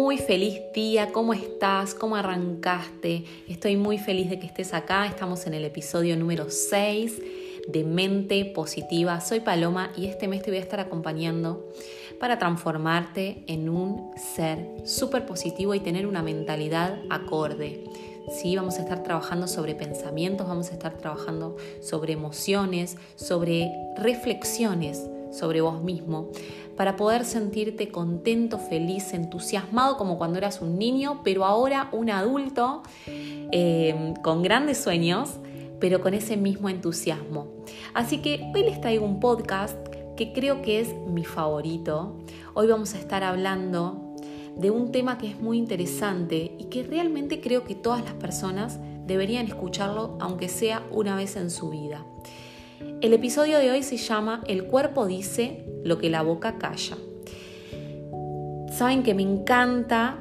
muy feliz día, ¿cómo estás? ¿Cómo arrancaste? Estoy muy feliz de que estés acá, estamos en el episodio número 6 de Mente Positiva. Soy Paloma y este mes te voy a estar acompañando para transformarte en un ser súper positivo y tener una mentalidad acorde. Sí, vamos a estar trabajando sobre pensamientos, vamos a estar trabajando sobre emociones, sobre reflexiones sobre vos mismo, para poder sentirte contento, feliz, entusiasmado como cuando eras un niño, pero ahora un adulto eh, con grandes sueños, pero con ese mismo entusiasmo. Así que hoy les traigo un podcast que creo que es mi favorito. Hoy vamos a estar hablando de un tema que es muy interesante y que realmente creo que todas las personas deberían escucharlo aunque sea una vez en su vida. El episodio de hoy se llama El cuerpo dice lo que la boca calla. Saben que me encanta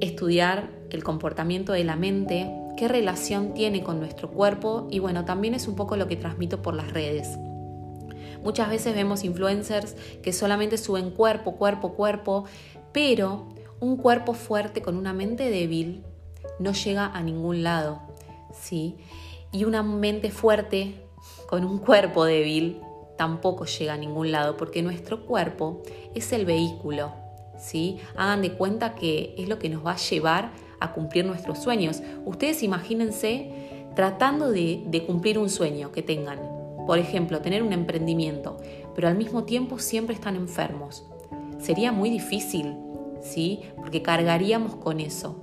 estudiar el comportamiento de la mente, qué relación tiene con nuestro cuerpo y bueno, también es un poco lo que transmito por las redes. Muchas veces vemos influencers que solamente suben cuerpo, cuerpo, cuerpo, pero un cuerpo fuerte con una mente débil no llega a ningún lado, ¿sí? Y una mente fuerte con un cuerpo débil tampoco llega a ningún lado porque nuestro cuerpo es el vehículo, ¿sí? Hagan de cuenta que es lo que nos va a llevar a cumplir nuestros sueños. Ustedes imagínense tratando de, de cumplir un sueño que tengan. Por ejemplo, tener un emprendimiento, pero al mismo tiempo siempre están enfermos. Sería muy difícil, ¿sí? Porque cargaríamos con eso.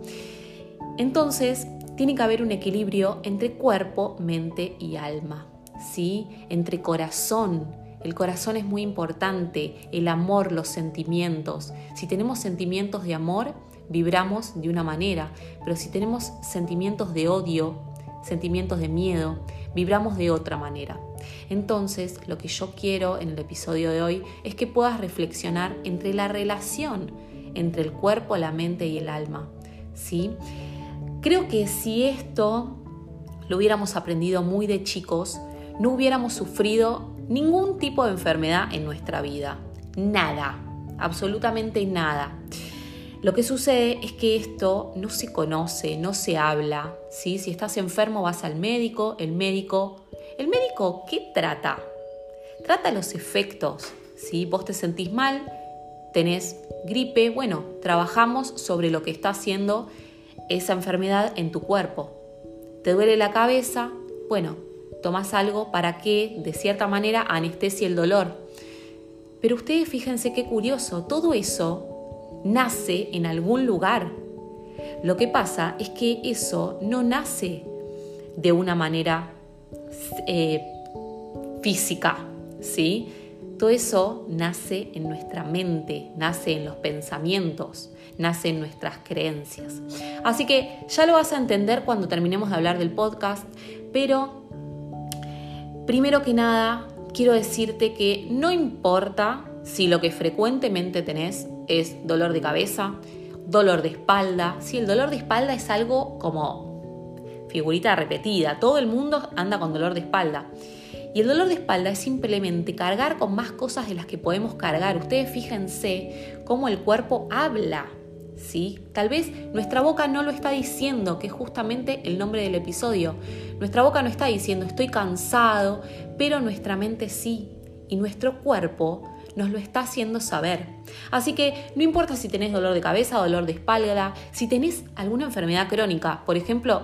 Entonces, tiene que haber un equilibrio entre cuerpo, mente y alma. ¿Sí? Entre corazón. El corazón es muy importante, el amor, los sentimientos. Si tenemos sentimientos de amor, vibramos de una manera, pero si tenemos sentimientos de odio, sentimientos de miedo, vibramos de otra manera. Entonces, lo que yo quiero en el episodio de hoy es que puedas reflexionar entre la relación entre el cuerpo, la mente y el alma. ¿sí? Creo que si esto lo hubiéramos aprendido muy de chicos, no hubiéramos sufrido ningún tipo de enfermedad en nuestra vida. Nada, absolutamente nada. Lo que sucede es que esto no se conoce, no se habla. ¿sí? Si estás enfermo vas al médico, el médico... ¿El médico qué trata? Trata los efectos. ¿sí? Vos te sentís mal, tenés gripe, bueno, trabajamos sobre lo que está haciendo esa enfermedad en tu cuerpo. ¿Te duele la cabeza? Bueno, tomas algo para que, de cierta manera, anestesie el dolor. Pero ustedes fíjense qué curioso, todo eso nace en algún lugar. Lo que pasa es que eso no nace de una manera eh, física, ¿sí? Todo eso nace en nuestra mente, nace en los pensamientos, nace en nuestras creencias. Así que ya lo vas a entender cuando terminemos de hablar del podcast, pero Primero que nada, quiero decirte que no importa si lo que frecuentemente tenés es dolor de cabeza, dolor de espalda, si el dolor de espalda es algo como figurita repetida, todo el mundo anda con dolor de espalda. Y el dolor de espalda es simplemente cargar con más cosas de las que podemos cargar. Ustedes fíjense cómo el cuerpo habla ¿sí? Tal vez nuestra boca no lo está diciendo, que es justamente el nombre del episodio. Nuestra boca no está diciendo estoy cansado, pero nuestra mente sí. Y nuestro cuerpo nos lo está haciendo saber. Así que no importa si tenés dolor de cabeza, dolor de espalda, si tenés alguna enfermedad crónica, por ejemplo,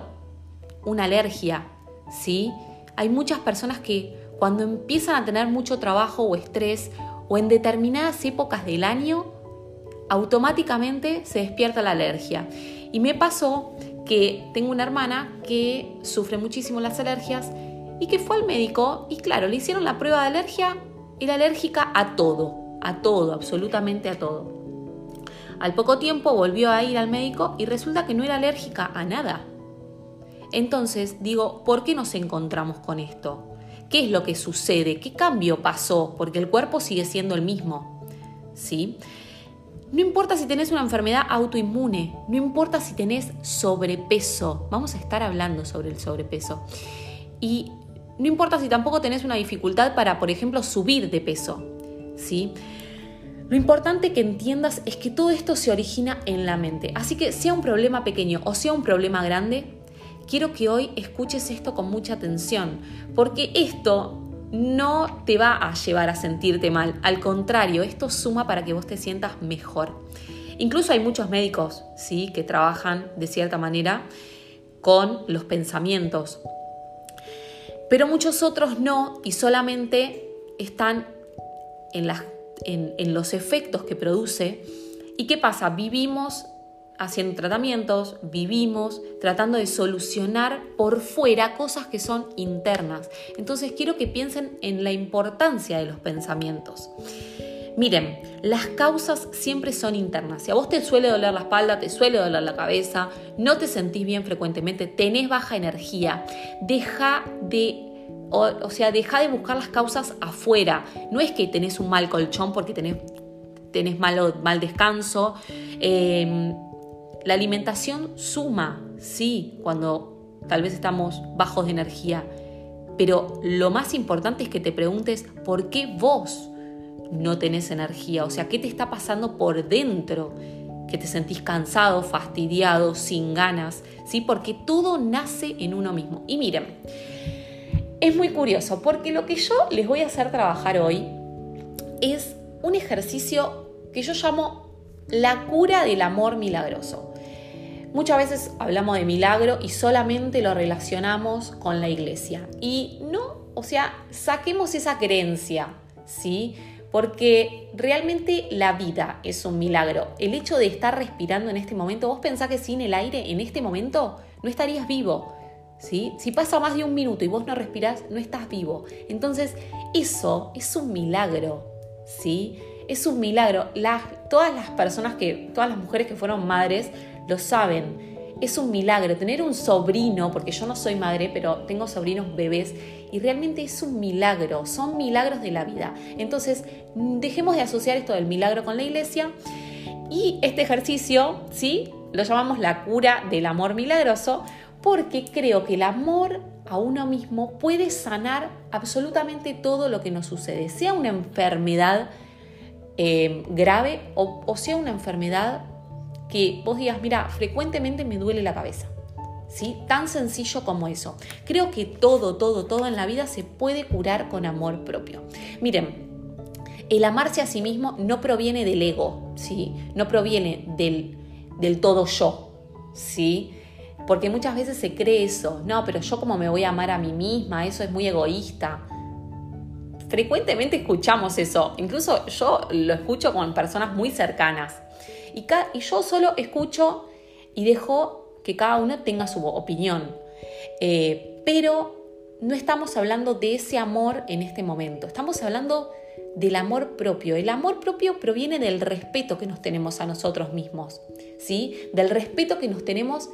una alergia, ¿sí? Hay muchas personas que cuando empiezan a tener mucho trabajo o estrés o en determinadas épocas del año automáticamente se despierta la alergia. Y me pasó que tengo una hermana que sufre muchísimo las alergias y que fue al médico y claro, le hicieron la prueba de alergia, era alérgica a todo, a todo, absolutamente a todo. Al poco tiempo volvió a ir al médico y resulta que no era alérgica a nada. Entonces digo, ¿por qué nos encontramos con esto? ¿Qué es lo que sucede? ¿Qué cambio pasó? Porque el cuerpo sigue siendo el mismo. ¿Sí? No importa si tenés una enfermedad autoinmune, no importa si tenés sobrepeso, vamos a estar hablando sobre el sobrepeso. Y no importa si tampoco tenés una dificultad para, por ejemplo, subir de peso, ¿sí? Lo importante que entiendas es que todo esto se origina en la mente. Así que sea un problema pequeño o sea un problema grande, quiero que hoy escuches esto con mucha atención, porque esto no te va a llevar a sentirte mal. Al contrario, esto suma para que vos te sientas mejor. Incluso hay muchos médicos, ¿sí? que trabajan de cierta manera con los pensamientos. Pero muchos otros no y solamente están en, en los efectos que produce. ¿Y qué pasa? Vivimos haciendo tratamientos, vivimos tratando de solucionar por fuera cosas que son internas. Entonces quiero que piensen en la importancia de los pensamientos. Miren, las causas siempre son internas. Si a vos te suele doler la espalda, te suele doler la cabeza, no te sentís bien frecuentemente, tenés baja energía, deja de o, sea, deja de buscar las causas afuera. No es que tenés un mal colchón porque tenés, tenés mal, mal descanso. Em, la alimentación suma, sí, cuando tal vez estamos bajos de energía. Pero lo más importante es que te preguntes por qué vos no tenés energía, o sea, ¿qué te está pasando por dentro? Que te sentís cansado, fastidiado, sin ganas, ¿sí? Porque todo nace en uno mismo. Y miren, es muy curioso porque lo que yo les voy a hacer trabajar hoy es un ejercicio que yo llamo la cura del amor milagroso. Muchas veces hablamos de milagro y solamente lo relacionamos con la iglesia. Y no, o sea, saquemos esa creencia, ¿sí? porque realmente la vida es un milagro. El hecho de estar respirando en este momento, vos pensás que sin el aire en este momento no estarías vivo. ¿sí? Si pasa más de un minuto y vos no respirás, no estás vivo. Entonces, eso es un milagro. ¿sí? Es un milagro. todas las personas que, todas las mujeres que fueron madres lo saben es un milagro. Tener un sobrino, porque yo no soy madre, pero tengo sobrinos bebés, y realmente es un milagro, son milagros de la vida. Entonces, dejemos de asociar esto del milagro con la iglesia. Y este ejercicio, ¿sí? Lo llamamos la cura del amor milagroso, porque creo que el amor a uno mismo puede sanar absolutamente todo lo que nos sucede, sea una enfermedad eh, grave o, o sea una enfermedad que vos digas, mira, frecuentemente me duele la cabeza. ¿Sí? Tan sencillo como eso. Creo que todo, todo, todo en la vida se puede curar con amor propio. Miren, el amarse a sí mismo no proviene del ego, ¿sí? No proviene del, del todo yo, ¿sí? Porque muchas veces se cree eso, no, pero yo como me voy a amar a mí misma, eso es muy egoísta. Frecuentemente escuchamos eso, incluso yo lo escucho con personas muy cercanas. Y, yo solo escucho y dejo que cada uno tenga su opinión. Eh, pero no estamos hablando de ese amor en este momento, estamos hablando del amor propio. El amor propio proviene del respeto que nos tenemos a nosotros mismos, ¿sí? Del respeto que nos tenemos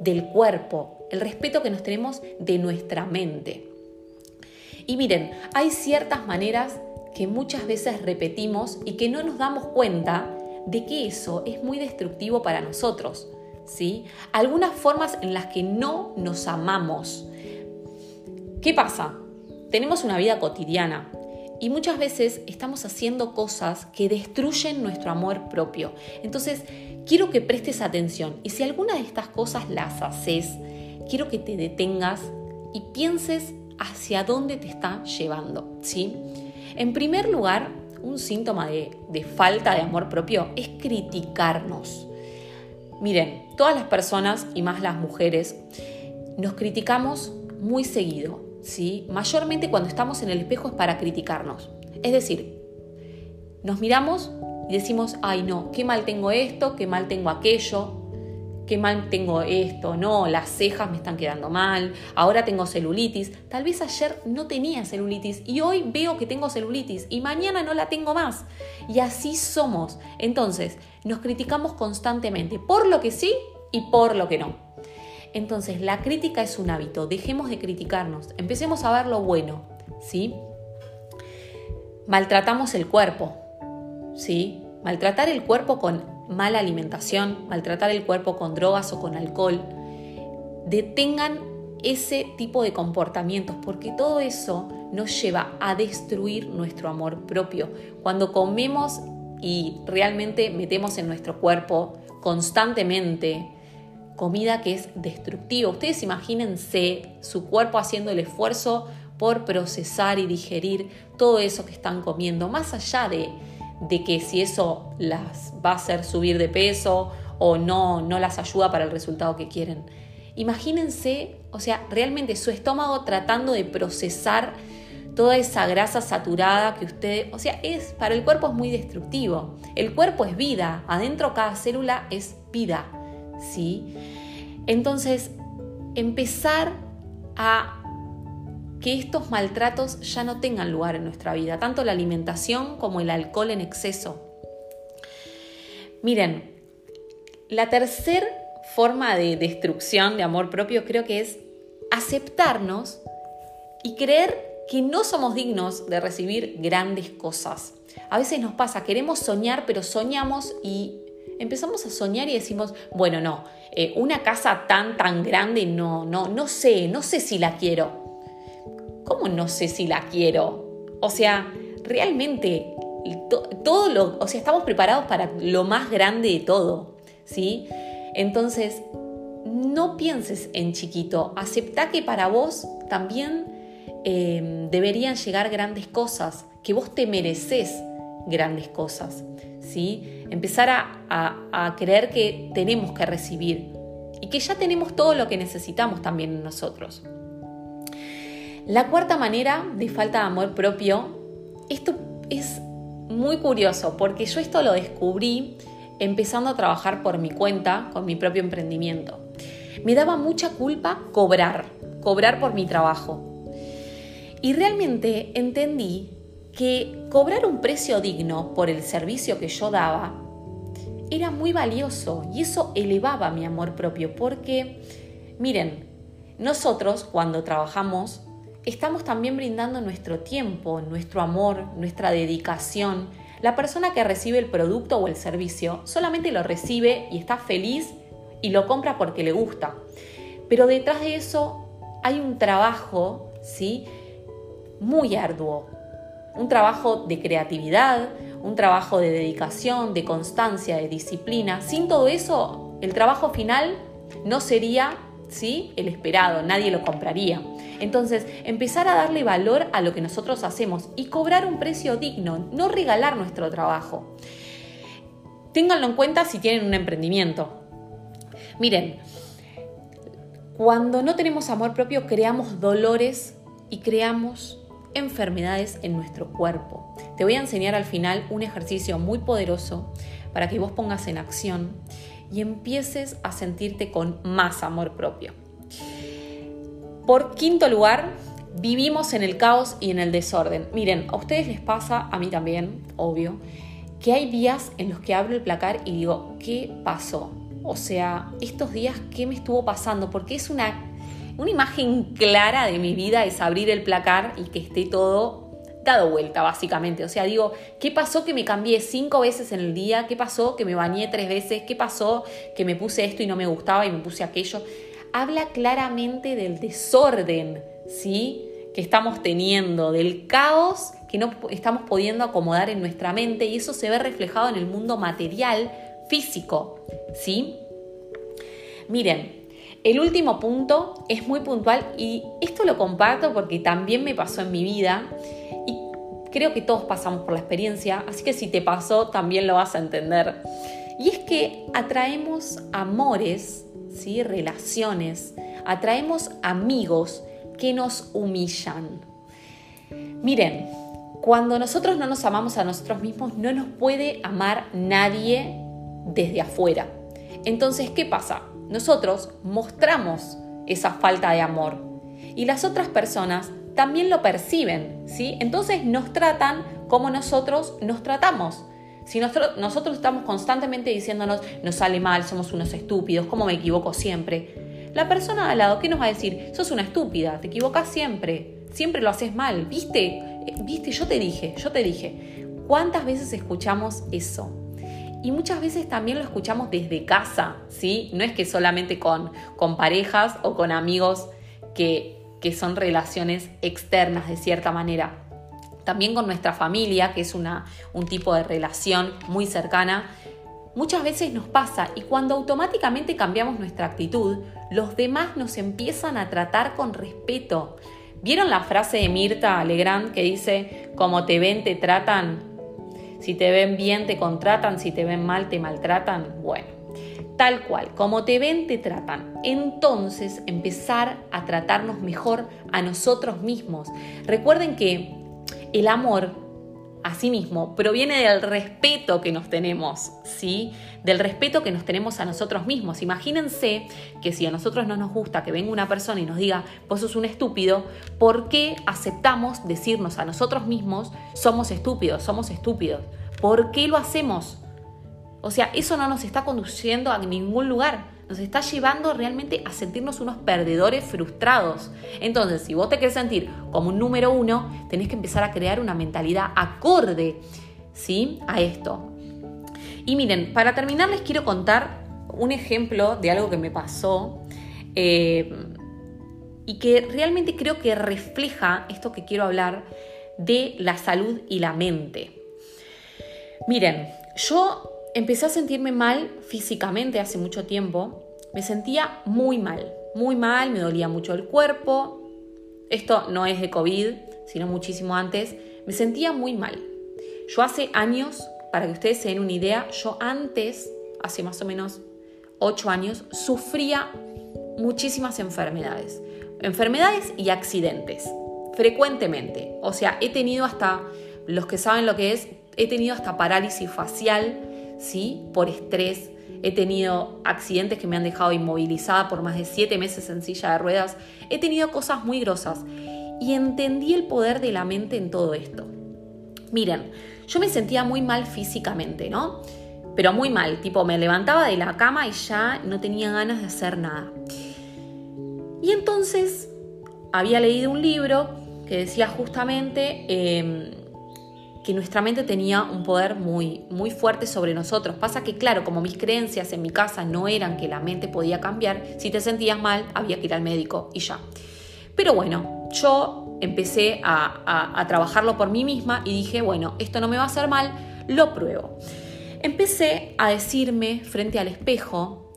del cuerpo, el respeto que nos tenemos de nuestra mente. Y miren, hay ciertas maneras que muchas veces repetimos y que no nos damos cuenta de que eso es muy destructivo para nosotros. ¿sí? Algunas formas en las que no nos amamos. ¿Qué pasa? Tenemos una vida cotidiana y muchas veces estamos haciendo cosas que destruyen nuestro amor propio. Entonces, quiero que prestes atención y si alguna de estas cosas las haces, quiero que te detengas y pienses hacia dónde te está llevando, ¿sí? En primer lugar, un síntoma de, falta de amor propio es criticarnos. Miren, todas las personas y más las mujeres nos criticamos muy seguido, ¿sí? Mayormente cuando estamos en el espejo es para criticarnos. Es decir, nos miramos y decimos, ay no, qué mal tengo esto, qué mal tengo aquello, qué mal tengo esto, no, las cejas me están quedando mal, ahora tengo celulitis, tal vez ayer no tenía celulitis y hoy veo que tengo celulitis y mañana no la tengo más. Y así somos. Entonces, nos criticamos constantemente por lo que sí y por lo que no. Entonces, la crítica es un hábito, dejemos de criticarnos, empecemos a ver lo bueno, ¿sí? Maltratamos el cuerpo, ¿sí? Maltratar el cuerpo con mala alimentación, maltratar el cuerpo con drogas o con alcohol, detengan ese tipo de comportamientos, porque todo eso nos lleva a destruir nuestro amor propio. Cuando comemos y realmente metemos en nuestro cuerpo constantemente comida que es destructiva. Ustedes imagínense su cuerpo haciendo el esfuerzo por procesar y digerir todo eso que están comiendo, más allá de, de que si eso las va a hacer subir de peso o no, no las ayuda para el resultado que quieren. Imagínense, o sea, realmente su estómago tratando de procesar toda esa grasa saturada que usted, o sea, es para el cuerpo es muy destructivo. El cuerpo es vida, adentro cada célula es vida, ¿sí? Entonces, empezar a que estos maltratos ya no tengan lugar en nuestra vida, tanto la alimentación como el alcohol en exceso. Miren, la tercera forma de destrucción de amor propio creo que es aceptarnos y creer que no somos dignos de recibir grandes cosas. A veces nos pasa, queremos soñar, pero soñamos y empezamos a soñar y decimos, bueno, no, eh, una casa tan, tan grande, no, no, no sé, no sé si la quiero. ¿Cómo no sé si la quiero? O sea, realmente todo lo, o sea, estamos preparados para lo más grande de todo. ¿sí? Entonces, no pienses en chiquito, acepta que para vos también em, deberían llegar grandes cosas, que vos te mereces grandes cosas, ¿sí? Empezar a, a creer que tenemos que recibir y que ya tenemos todo lo que necesitamos también nosotros. La cuarta manera de falta de amor propio, esto es muy curioso porque yo esto lo descubrí empezando a trabajar por mi cuenta, con mi propio emprendimiento. Me daba mucha culpa cobrar, cobrar por mi trabajo. Y realmente entendí que cobrar un precio digno por el servicio que yo daba era muy valioso y eso elevaba mi amor propio porque, miren, nosotros cuando trabajamos estamos también brindando nuestro tiempo, nuestro amor, nuestra dedicación, la persona que recibe el producto o el servicio solamente lo recibe y está feliz y lo compra porque le gusta. Pero detrás de eso hay un trabajo, ¿sí? Muy arduo. Un trabajo de creatividad, un trabajo de dedicación, de constancia, de disciplina. Sin todo eso, el trabajo final no sería ¿sí? el esperado, nadie lo compraría. Entonces, empezar a darle valor a lo que nosotros hacemos y cobrar un precio digno, no regalar nuestro trabajo. Ténganlo en cuenta si tienen un emprendimiento. Miren, cuando no tenemos amor propio creamos dolores y creamos enfermedades en nuestro cuerpo. Te voy a enseñar al final un ejercicio muy poderoso para que vos pongas en acción y empieces a sentirte con más amor propio. Por quinto lugar, vivimos en el caos y en el desorden. Miren, a ustedes les pasa, a mí también, obvio, que hay días en los que abro el placar y digo, ¿qué pasó? O sea, estos días, ¿qué me estuvo pasando? Porque es una, una imagen clara de mi vida, es abrir el placar y que esté todo dado vuelta, básicamente. O sea, digo, ¿qué pasó que me cambié cinco veces en el día? ¿Qué pasó que me bañé tres veces? ¿Qué pasó que me puse esto y no me gustaba y me puse aquello? habla claramente del desorden, ¿sí? que estamos teniendo, del caos que no estamos pudiendo acomodar en nuestra mente y eso se ve reflejado en el mundo material, físico, ¿sí? Miren, el último punto es muy puntual y esto lo comparto porque también me pasó en mi vida y creo que todos pasamos por la experiencia, así que si te pasó también lo vas a entender. Y es que atraemos amores ¿sí? relaciones, atraemos amigos que nos humillan. Miren, cuando nosotros no nos amamos a nosotros mismos, no nos puede amar nadie desde afuera. Entonces, ¿qué pasa? Nosotros mostramos esa falta de amor y las otras personas también lo perciben, ¿sí? Entonces nos tratan como nosotros nos tratamos. Si nosotros, estamos constantemente diciéndonos, nos sale mal, somos unos estúpidos, ¿cómo me equivoco siempre? La persona al lado, ¿qué nos va a decir? Sos una estúpida, te equivocas siempre, siempre lo haces mal, ¿viste? Eh, ¿Viste? Yo te dije, yo te dije. ¿Cuántas veces escuchamos eso? Y muchas veces también lo escuchamos desde casa, ¿sí? No es que solamente con, con parejas o con amigos que, que son relaciones externas de cierta manera. también con nuestra familia, que es una, un tipo de relación muy cercana, muchas veces nos pasa y cuando automáticamente cambiamos nuestra actitud, los demás nos empiezan a tratar con respeto. ¿Vieron la frase de Mirta Legrand que dice, como te ven, te tratan? Si te ven bien, te contratan, si te ven mal, te maltratan. Bueno, tal cual, como te ven, te tratan. Entonces, empezar a tratarnos mejor a nosotros mismos. Recuerden que el amor a sí mismo proviene del respeto que nos tenemos, ¿sí? Del respeto que nos tenemos a nosotros mismos. Imagínense que si a nosotros no nos gusta que venga una persona y nos diga, vos sos un estúpido, ¿por qué aceptamos decirnos a nosotros mismos, somos estúpidos, somos estúpidos? ¿Por qué lo hacemos? O sea, eso no nos está conduciendo a ningún lugar nos está llevando realmente a sentirnos unos perdedores frustrados. Entonces, si vos te querés sentir como un número uno, tenés que empezar a crear una mentalidad acorde ¿sí? a esto. Y miren, para terminar les quiero contar un ejemplo de algo que me pasó eh, y que realmente creo que refleja esto que quiero hablar de la salud y la mente. Miren, yo empecé a sentirme mal físicamente hace mucho tiempo. Me sentía muy mal, muy mal, me dolía mucho el cuerpo. Esto no es de COVID, sino muchísimo antes. Me sentía muy mal. Yo hace años, para que ustedes se den una idea, yo antes, hace más o menos 8 años, sufría muchísimas enfermedades. Enfermedades y accidentes, frecuentemente. O sea, he tenido hasta, los que saben lo que es, he tenido hasta parálisis facial, ¿sí? Por estrés. He tenido accidentes que me han dejado inmovilizada por más de siete meses en silla de ruedas. He tenido cosas muy grosas. Y entendí el poder de la mente en todo esto. Miren, yo me sentía muy mal físicamente, ¿no? Pero muy mal, tipo me levantaba de la cama y ya no tenía ganas de hacer nada. Y entonces había leído un libro que decía justamente em, que nuestra mente tenía un poder muy, muy fuerte sobre nosotros. Pasa que, claro, como mis creencias en mi casa no eran que la mente podía cambiar, si te sentías mal había que ir al médico y ya. Pero bueno, yo empecé a, a trabajarlo por mí misma y dije, bueno, esto no me va a hacer mal, lo pruebo. Empecé a decirme frente al espejo,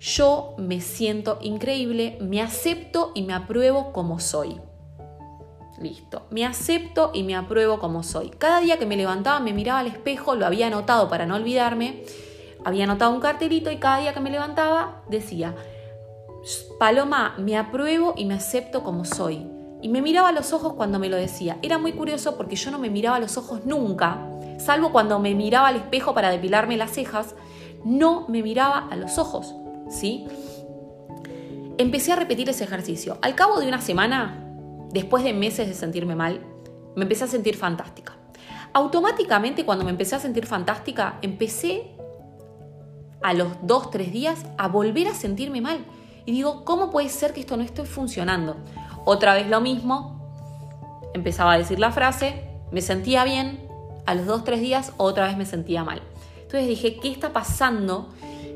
yo me siento increíble, me acepto y me apruebo como soy. Listo. Me acepto y me apruebo como soy. Cada día que me levantaba me miraba al espejo, lo había anotado para no olvidarme. Había anotado un cartelito y cada día que me levantaba decía, Paloma, me apruebo y me acepto como soy. Y me miraba a los ojos cuando me lo decía. Era muy curioso porque yo no me miraba a los ojos nunca, salvo cuando me miraba al espejo para depilarme las cejas, no me miraba a los ojos, ¿sí? Empecé a repetir ese ejercicio. Al cabo de una semana después de meses de sentirme mal, me empecé a sentir fantástica. Automáticamente cuando me empecé a sentir fantástica, empecé a los dos, tres días a volver a sentirme mal. Y digo, ¿cómo puede ser que esto no esté funcionando? Otra vez lo mismo, empezaba a decir la frase, me sentía bien, a los dos, tres días otra vez me sentía mal. Entonces dije, ¿qué está pasando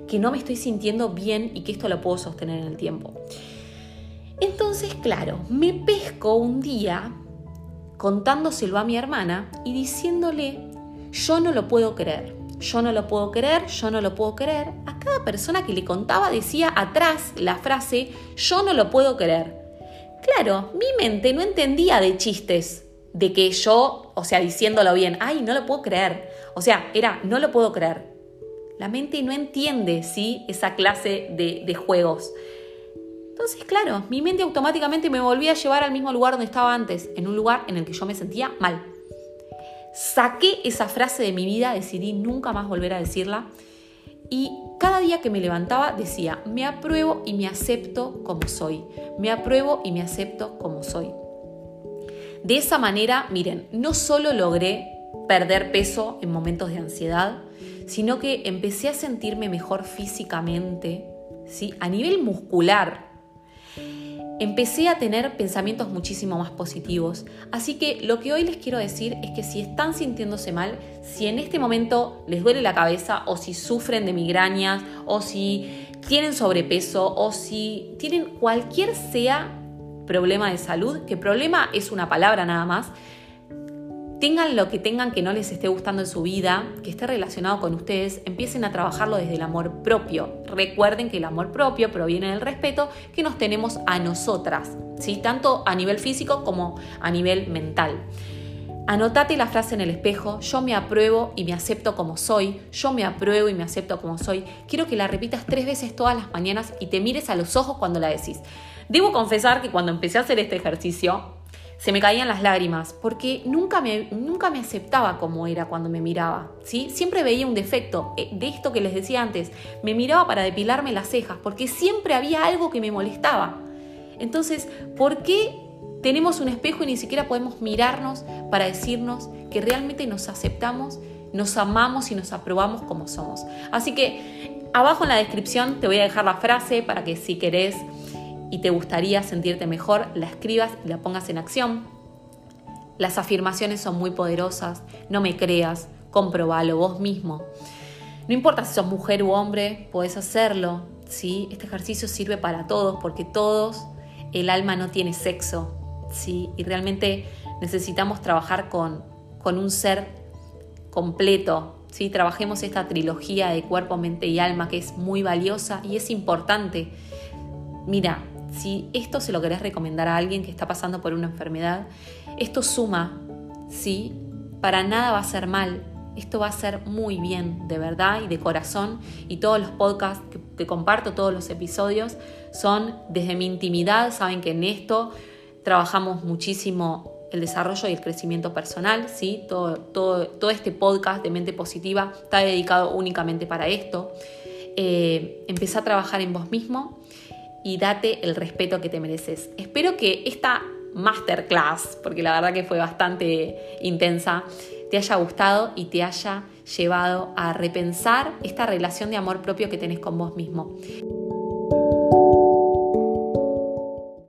que no me estoy sintiendo bien y que esto lo puedo sostener en el tiempo? Entonces, claro, me pesco un día contándoselo a mi hermana y diciéndole, yo no lo puedo creer, yo no lo puedo creer, yo no lo puedo creer. A cada persona que le contaba decía atrás la frase, yo no lo puedo creer. Claro, mi mente no entendía de chistes, de que yo, o sea, diciéndolo bien, ay, no lo puedo creer. O sea, era, no lo puedo creer. La mente no entiende, ¿sí? Esa clase de, de juegos. Entonces, claro, mi mente automáticamente me volvía a llevar al mismo lugar donde estaba antes, en un lugar en el que yo me sentía mal. Saqué esa frase de mi vida, decidí nunca más volver a decirla y cada día que me levantaba decía, me apruebo y me acepto como soy, me apruebo y me acepto como soy. De esa manera, miren, no solo logré perder peso en momentos de ansiedad, sino que empecé a sentirme mejor físicamente, ¿sí? a nivel muscular, empecé a tener pensamientos muchísimo más positivos. Así que lo que hoy les quiero decir es que si están sintiéndose mal, si en este momento les duele la cabeza o si sufren de migrañas o si tienen sobrepeso o si tienen cualquier sea problema de salud, que problema es una palabra nada más, tengan lo que tengan que no les esté gustando en su vida, que esté relacionado con ustedes, empiecen a trabajarlo desde el amor propio. Recuerden que el amor propio proviene del respeto que nos tenemos a nosotras, ¿sí? tanto a nivel físico como a nivel mental. Anotate la frase en el espejo, yo me apruebo y me acepto como soy, yo me apruebo y me acepto como soy. Quiero que la repitas tres veces todas las mañanas y te mires a los ojos cuando la decís. Debo confesar que cuando empecé a hacer este ejercicio, se me caían las lágrimas, porque nunca me, nunca me aceptaba como era cuando me miraba, ¿sí? Siempre veía un defecto eh, de esto que les decía antes, me miraba para depilarme las cejas, porque siempre había algo que me molestaba. Entonces, ¿por qué tenemos un espejo y ni siquiera podemos mirarnos para decirnos que realmente nos aceptamos, nos amamos y nos aprobamos como somos. Así que abajo en la descripción te voy a dejar la frase para que si querés y te gustaría sentirte mejor, la escribas y la pongas en acción. Las afirmaciones son muy poderosas, no me creas, comprobalo vos mismo. No importa si sos mujer u hombre, podés hacerlo, ¿sí? Este ejercicio sirve para todos porque todos, el alma no tiene sexo, ¿sí? Y realmente necesitamos trabajar con, con un ser completo, ¿sí? Trabajemos esta trilogía de cuerpo, mente y alma que es muy valiosa y es importante. Mira, si esto se lo querés recomendar a alguien que está pasando por una enfermedad, esto suma, ¿sí? Para nada va a ser mal, esto va a ser muy bien, de verdad y de corazón. Y todos los podcasts que, comparto, todos los episodios, son desde mi intimidad. Saben que en esto trabajamos muchísimo el desarrollo y el crecimiento personal, ¿sí? todo, este podcast de mente positiva está dedicado únicamente para esto. Eh, empieza a trabajar en vos mismo y date el respeto que te mereces. Espero que esta masterclass, porque la verdad que fue bastante intensa, te haya gustado y te haya llevado a repensar esta relación de amor propio que tenés con vos mismo.